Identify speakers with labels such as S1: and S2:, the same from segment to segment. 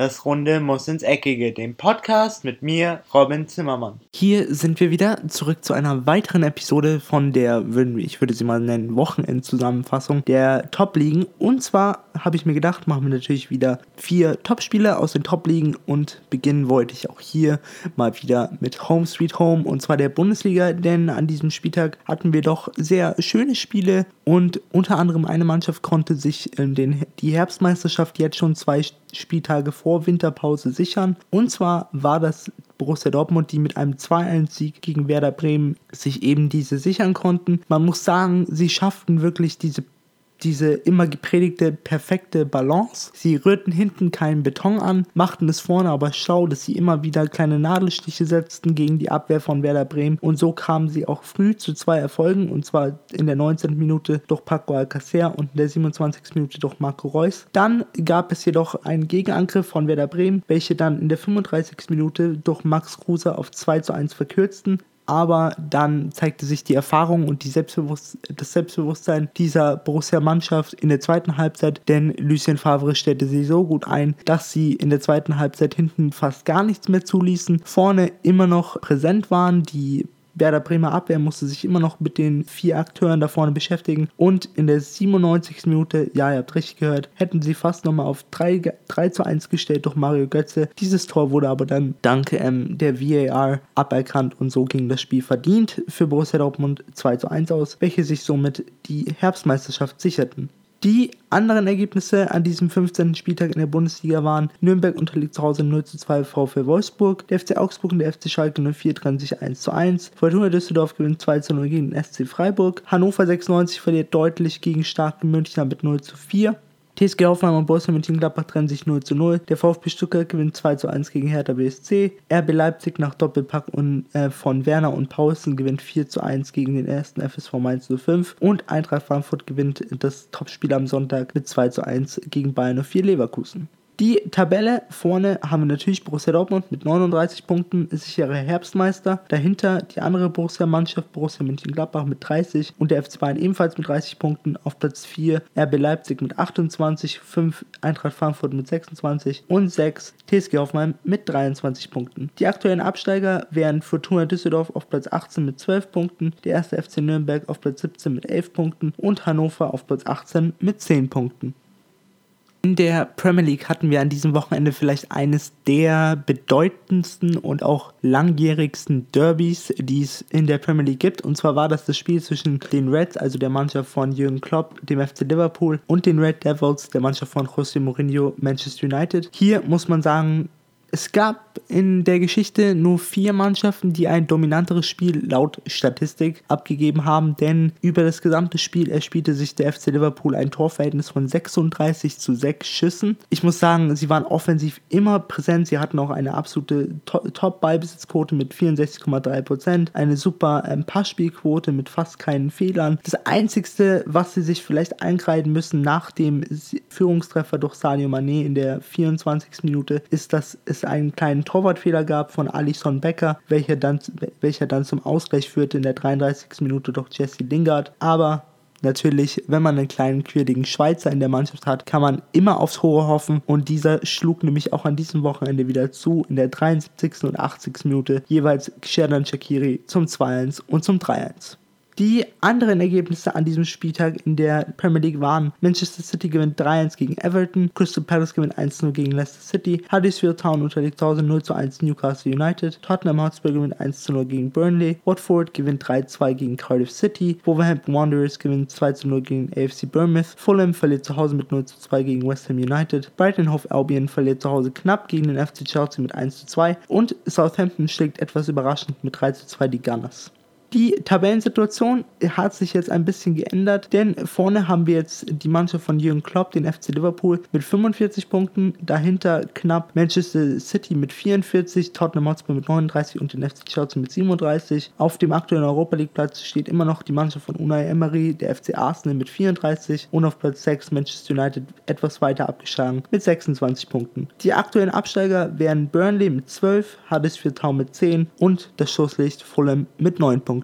S1: Das Runde muss ins Eckige, dem Podcast mit mir, Robin Zimmermann.
S2: Hier sind wir wieder zurück zu einer weiteren Episode von der, ich würde sie mal nennen, Wochenendzusammenfassung der Top-Ligen. Und zwar habe ich mir gedacht, machen wir natürlich wieder vier Top-Spiele aus den Top-Ligen und beginnen wollte ich auch hier mal wieder mit Home Sweet Home und zwar der Bundesliga, denn an diesem Spieltag hatten wir doch sehr schöne Spiele und unter anderem eine Mannschaft konnte sich ähm, den, die Herbstmeisterschaft jetzt schon zwei Spieltage vor Winterpause sichern. Und zwar war das Borussia Dortmund, die mit einem 2-1-Sieg gegen Werder Bremen sich eben diese sichern konnten. Man muss sagen, sie schafften wirklich diese diese immer gepredigte perfekte Balance. Sie rührten hinten keinen Beton an, machten es vorne aber schlau, dass sie immer wieder kleine Nadelstiche setzten gegen die Abwehr von Werder Bremen und so kamen sie auch früh zu zwei Erfolgen und zwar in der 19. Minute durch Paco Alcacer und in der 27. Minute durch Marco Reus. Dann gab es jedoch einen Gegenangriff von Werder Bremen, welche dann in der 35. Minute durch Max Kruse auf 2 zu 1 verkürzten aber dann zeigte sich die Erfahrung und Selbstbewusst das Selbstbewusstsein dieser Borussia-Mannschaft in der zweiten Halbzeit, denn Lucien Favre stellte sie so gut ein, dass sie in der zweiten Halbzeit hinten fast gar nichts mehr zuließen, vorne immer noch präsent waren, die Werder Bremer Abwehr musste sich immer noch mit den vier Akteuren da vorne beschäftigen. Und in der 97. Minute, ja, ihr habt richtig gehört, hätten sie fast nochmal auf 3, 3 zu 1 gestellt durch Mario Götze. Dieses Tor wurde aber dann dank ähm, der VAR aberkannt und so ging das Spiel verdient für Borussia Dortmund 2 zu 1 aus, welche sich somit die Herbstmeisterschaft sicherten. Die anderen Ergebnisse an diesem 15. Spieltag in der Bundesliga waren Nürnberg unterliegt zu Hause 0 zu 2 VfL Wolfsburg, der FC Augsburg und der FC Schalke 04 trennen sich 1 zu 1, Fortuna Düsseldorf gewinnt 2 zu 0 gegen den SC Freiburg, Hannover 96 verliert deutlich gegen starken Münchner mit 0 zu 4, TSG Hoffenheim und Borussia Mönchengladbach trennen sich 0 zu 0. Der VfB Stuttgart gewinnt 2 zu 1 gegen Hertha BSC. RB Leipzig nach Doppelpack und, äh, von Werner und Paulsen gewinnt 4 zu 1 gegen den ersten FSV Mainz 05. Und Eintracht Frankfurt gewinnt das Topspiel am Sonntag mit 2 zu 1 gegen Bayern 04 Leverkusen. Die Tabelle vorne haben wir natürlich Borussia Dortmund mit 39 Punkten, sichere Herbstmeister. Dahinter die andere Borussia-Mannschaft, Borussia Mönchengladbach mit 30 und der FC Bayern ebenfalls mit 30 Punkten. Auf Platz 4 RB Leipzig mit 28, 5 Eintracht Frankfurt mit 26 und 6 TSG Hoffenheim mit 23 Punkten. Die aktuellen Absteiger wären Fortuna Düsseldorf auf Platz 18 mit 12 Punkten, der erste FC Nürnberg auf Platz 17 mit 11 Punkten und Hannover auf Platz 18 mit 10 Punkten. In der Premier League hatten wir an diesem Wochenende vielleicht eines der bedeutendsten und auch langjährigsten Derbys, die es in der Premier League gibt. Und zwar war das das Spiel zwischen den Reds, also der Mannschaft von Jürgen Klopp, dem FC Liverpool, und den Red Devils, der Mannschaft von José Mourinho, Manchester United. Hier muss man sagen, es gab in der Geschichte nur vier Mannschaften, die ein dominanteres Spiel laut Statistik abgegeben haben, denn über das gesamte Spiel erspielte sich der FC Liverpool ein Torverhältnis von 36 zu 6 Schüssen. Ich muss sagen, sie waren offensiv immer präsent, sie hatten auch eine absolute Top-Ballbesitzquote mit 64,3%, eine super ähm, Passspielquote mit fast keinen Fehlern. Das Einzige, was sie sich vielleicht einkreiden müssen nach dem Führungstreffer durch Sadio Mané in der 24. Minute, ist, dass es einen kleinen Torwartfehler gab von Alison Becker, welcher dann, welcher dann zum Ausgleich führte in der 33. Minute durch Jesse Lingard. Aber Natürlich, wenn man einen kleinen, quirligen Schweizer in der Mannschaft hat, kann man immer aufs Hohe hoffen und dieser schlug nämlich auch an diesem Wochenende wieder zu in der 73. und 80. Minute jeweils Sherdan Shakiri zum 2-1 und zum 3-1. Die anderen Ergebnisse an diesem Spieltag in der Premier League waren Manchester City gewinnt 3-1 gegen Everton, Crystal Palace gewinnt 1-0 gegen Leicester City, Huddersfield Town unterliegt zu Hause 0-1 Newcastle United, Tottenham Hotspur gewinnt 1-0 gegen Burnley, Watford gewinnt 3-2 gegen Cardiff City, Wolverhampton Wanderers gewinnt 2-0 gegen AFC Bournemouth, Fulham verliert zu Hause mit 0-2 gegen West Ham United, Brighton Hove Albion verliert zu Hause knapp gegen den FC Chelsea mit 1-2 und Southampton schlägt etwas überraschend mit 3-2 die Gunners. Die Tabellensituation hat sich jetzt ein bisschen geändert, denn vorne haben wir jetzt die Mannschaft von Jürgen Klopp, den FC Liverpool, mit 45 Punkten, dahinter knapp Manchester City mit 44, Tottenham Hotspur mit 39 und den FC Chelsea mit 37. Auf dem aktuellen Europa League Platz steht immer noch die Mannschaft von Unai Emery, der FC Arsenal mit 34 und auf Platz 6 Manchester United etwas weiter abgeschlagen mit 26 Punkten. Die aktuellen Absteiger wären Burnley mit 12, Huddersfield Town mit 10 und das Schusslicht Fulham mit 9 Punkten.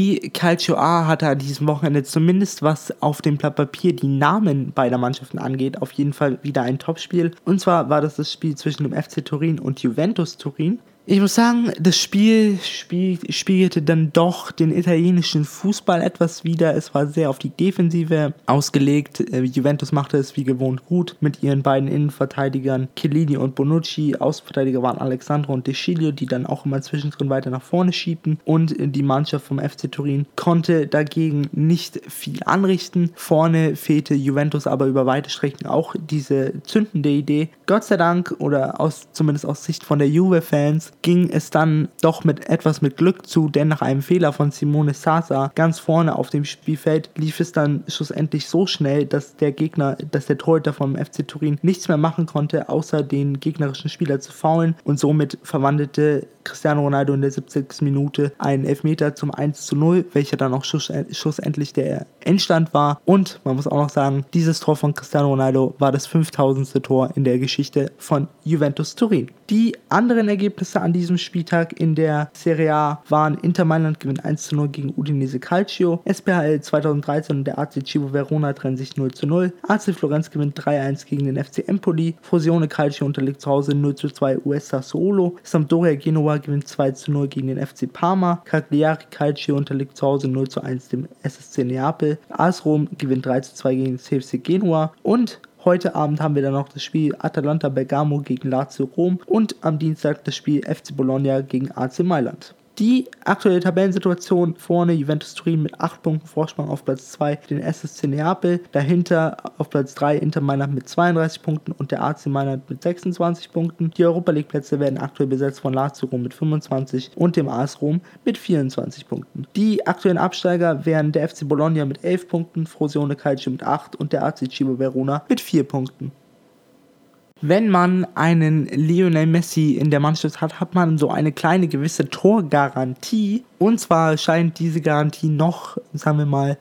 S2: Die Calcio A hatte an diesem Wochenende zumindest was auf dem Blatt Papier die Namen beider Mannschaften angeht, auf jeden Fall wieder ein Topspiel. Und zwar war das das Spiel zwischen dem FC Turin und Juventus Turin. Ich muss sagen, das Spiel spiegelte dann doch den italienischen Fußball etwas wider. Es war sehr auf die Defensive ausgelegt. Äh, Juventus machte es wie gewohnt gut mit ihren beiden Innenverteidigern Chiellini und Bonucci. Außenverteidiger waren Alexandro und De Sciglio, die dann auch immer zwischendrin weiter nach vorne schiebten. Und die Mannschaft vom FC Turin konnte dagegen nicht viel anrichten. Vorne fehlte Juventus aber über weite Strecken auch diese zündende Idee. Gott sei Dank, oder aus, zumindest aus Sicht von der Juve-Fans, ging es dann doch mit etwas mit Glück zu, denn nach einem Fehler von Simone Sasa ganz vorne auf dem Spielfeld lief es dann schlussendlich so schnell, dass der Gegner, dass der Torhüter vom FC Turin nichts mehr machen konnte, außer den gegnerischen Spieler zu faulen und somit verwandelte Cristiano Ronaldo in der 70. Minute einen Elfmeter zum 1 zu 0, welcher dann auch schlussendlich der Endstand war. Und man muss auch noch sagen, dieses Tor von Cristiano Ronaldo war das 5000. Tor in der Geschichte von Juventus Turin. Die anderen Ergebnisse an diesem Spieltag in der Serie A waren Inter Mailand gewinnt 1 zu 0 gegen Udinese Calcio, SPHL 2013 und der AC Cibo Verona trennen sich 0 zu 0, AC Florenz gewinnt 3-1 gegen den FC Empoli, Fusione Calcio unterliegt zu Hause 0 zu 2 US Sassuolo, Sampdoria Genua gewinnt 2 zu 0 gegen den FC Parma, Cagliari Calcio unterliegt zu Hause 0 zu 1 dem SSC Neapel, AS Rom gewinnt 3 zu 2 gegen CFC Genua und Heute Abend haben wir dann noch das Spiel Atalanta Bergamo gegen Lazio Rom und am Dienstag das Spiel FC Bologna gegen AC Mailand. Die aktuelle Tabellensituation vorne Juventus Turin mit 8 Punkten Vorsprung auf Platz 2, den SSC Neapel, dahinter auf Platz 3 Inter Mailand mit 32 Punkten und der AC Mailand mit 26 Punkten. Die Europa League Plätze werden aktuell besetzt von Lazio Rom mit 25 und dem AS Rom mit 24 Punkten. Die aktuellen Absteiger wären der FC Bologna mit 11 Punkten, Frosione Calcio mit 8 und der AC Cibo Verona mit 4 Punkten wenn man einen Lionel Messi in der Mannschaft hat, hat man so eine kleine gewisse Torgarantie. Und zwar scheint diese Garantie noch, sagen wir mal,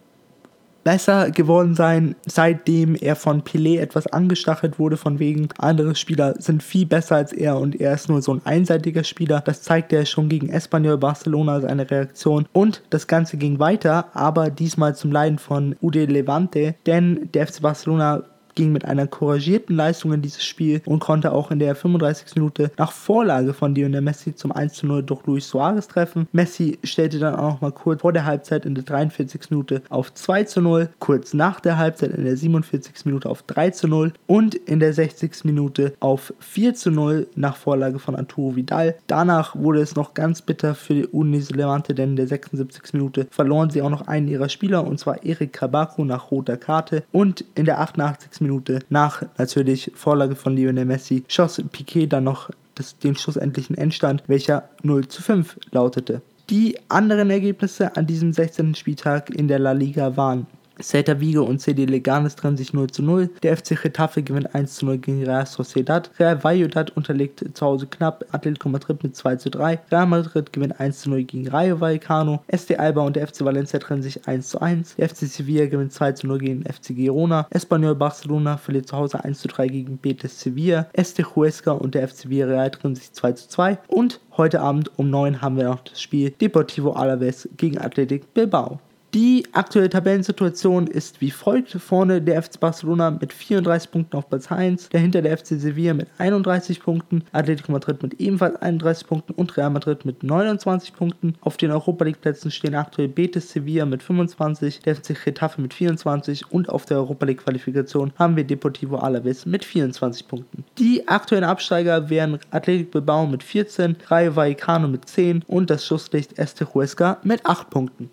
S2: besser geworden sein, seitdem er von Pelé etwas angestachelt wurde, von wegen andere Spieler sind viel besser als er und er ist nur so ein einseitiger Spieler. Das zeigte er schon gegen Espanyol Barcelona seine Reaktion und das Ganze ging weiter, aber diesmal zum Leiden von Ude Levante, denn der FC Barcelona ging mit einer couragierten Leistung in dieses Spiel und konnte auch in der 35. Minute nach Vorlage von Lionel Messi zum 1 zu 0 durch Luis Suarez treffen. Messi stellte dann auch noch mal kurz vor der Halbzeit in der 43. Minute auf 2 zu 0, kurz nach der Halbzeit in der 47. Minute auf 3 zu 0 und in der 60. Minute auf 4 zu 0 nach Vorlage von Arturo Vidal. Danach wurde es noch ganz bitter für die Udinese Levante, denn in der 76. Minute verloren sie auch noch einen ihrer Spieler und zwar Erik Kabaku nach roter Karte und in der 88. Minute Minute nach natürlich Vorlage von Lionel Messi schoss Piquet dann noch das, den schlussendlichen Endstand, welcher 0 zu 5 lautete. Die anderen Ergebnisse an diesem 16. Spieltag in der La Liga waren Celta Vigo und CD Leganes trennen sich 0 zu 0. Der FC Getafe gewinnt 1 zu 0 gegen Real Sociedad. Real Valladolid unterlegt zu Hause knapp Atletico Madrid mit 2 zu 3. Real Madrid gewinnt 1 zu 0 gegen Rayo Vallecano. SD Alba und der FC Valencia trennen sich 1 zu 1. Der FC Sevilla gewinnt 2 zu 0 gegen FC Girona. Espanyol Barcelona verliert zu Hause 1 zu 3 gegen Betis Sevilla. Este Huesca und der FC Villarreal trennen sich 2 zu 2. Und heute Abend um 9 haben wir noch das Spiel Deportivo Alaves gegen Athletic Bilbao. Die aktuelle Tabellensituation ist wie folgt. Vorne der FC Barcelona mit 34 Punkten auf Platz 1, dahinter der FC Sevilla mit 31 Punkten, Atletico Madrid mit ebenfalls 31 Punkten und Real Madrid mit 29 Punkten. Auf den Europa League Plätzen stehen aktuell Betis Sevilla mit 25, der FC Getafe mit 24 und auf der Europa League Qualifikation haben wir Deportivo Alaves mit 24 Punkten. Die aktuellen Absteiger wären Athletic Bilbao mit 14, Rayo Vallecano mit 10 und das Schusslicht Este Huesca mit 8 Punkten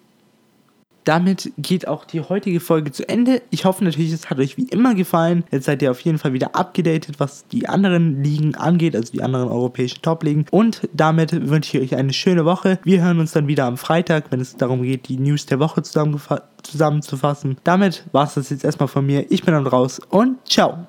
S2: damit geht auch die heutige Folge zu Ende. Ich hoffe natürlich, es hat euch wie immer gefallen. Jetzt seid ihr auf jeden Fall wieder abgedatet, was die anderen Ligen angeht, also die anderen europäischen Top-Ligen. Und damit wünsche ich euch eine schöne Woche. Wir hören uns dann wieder am Freitag, wenn es darum geht, die News der Woche zusammenzufassen. Damit war es das jetzt erstmal von mir. Ich bin dann raus und ciao.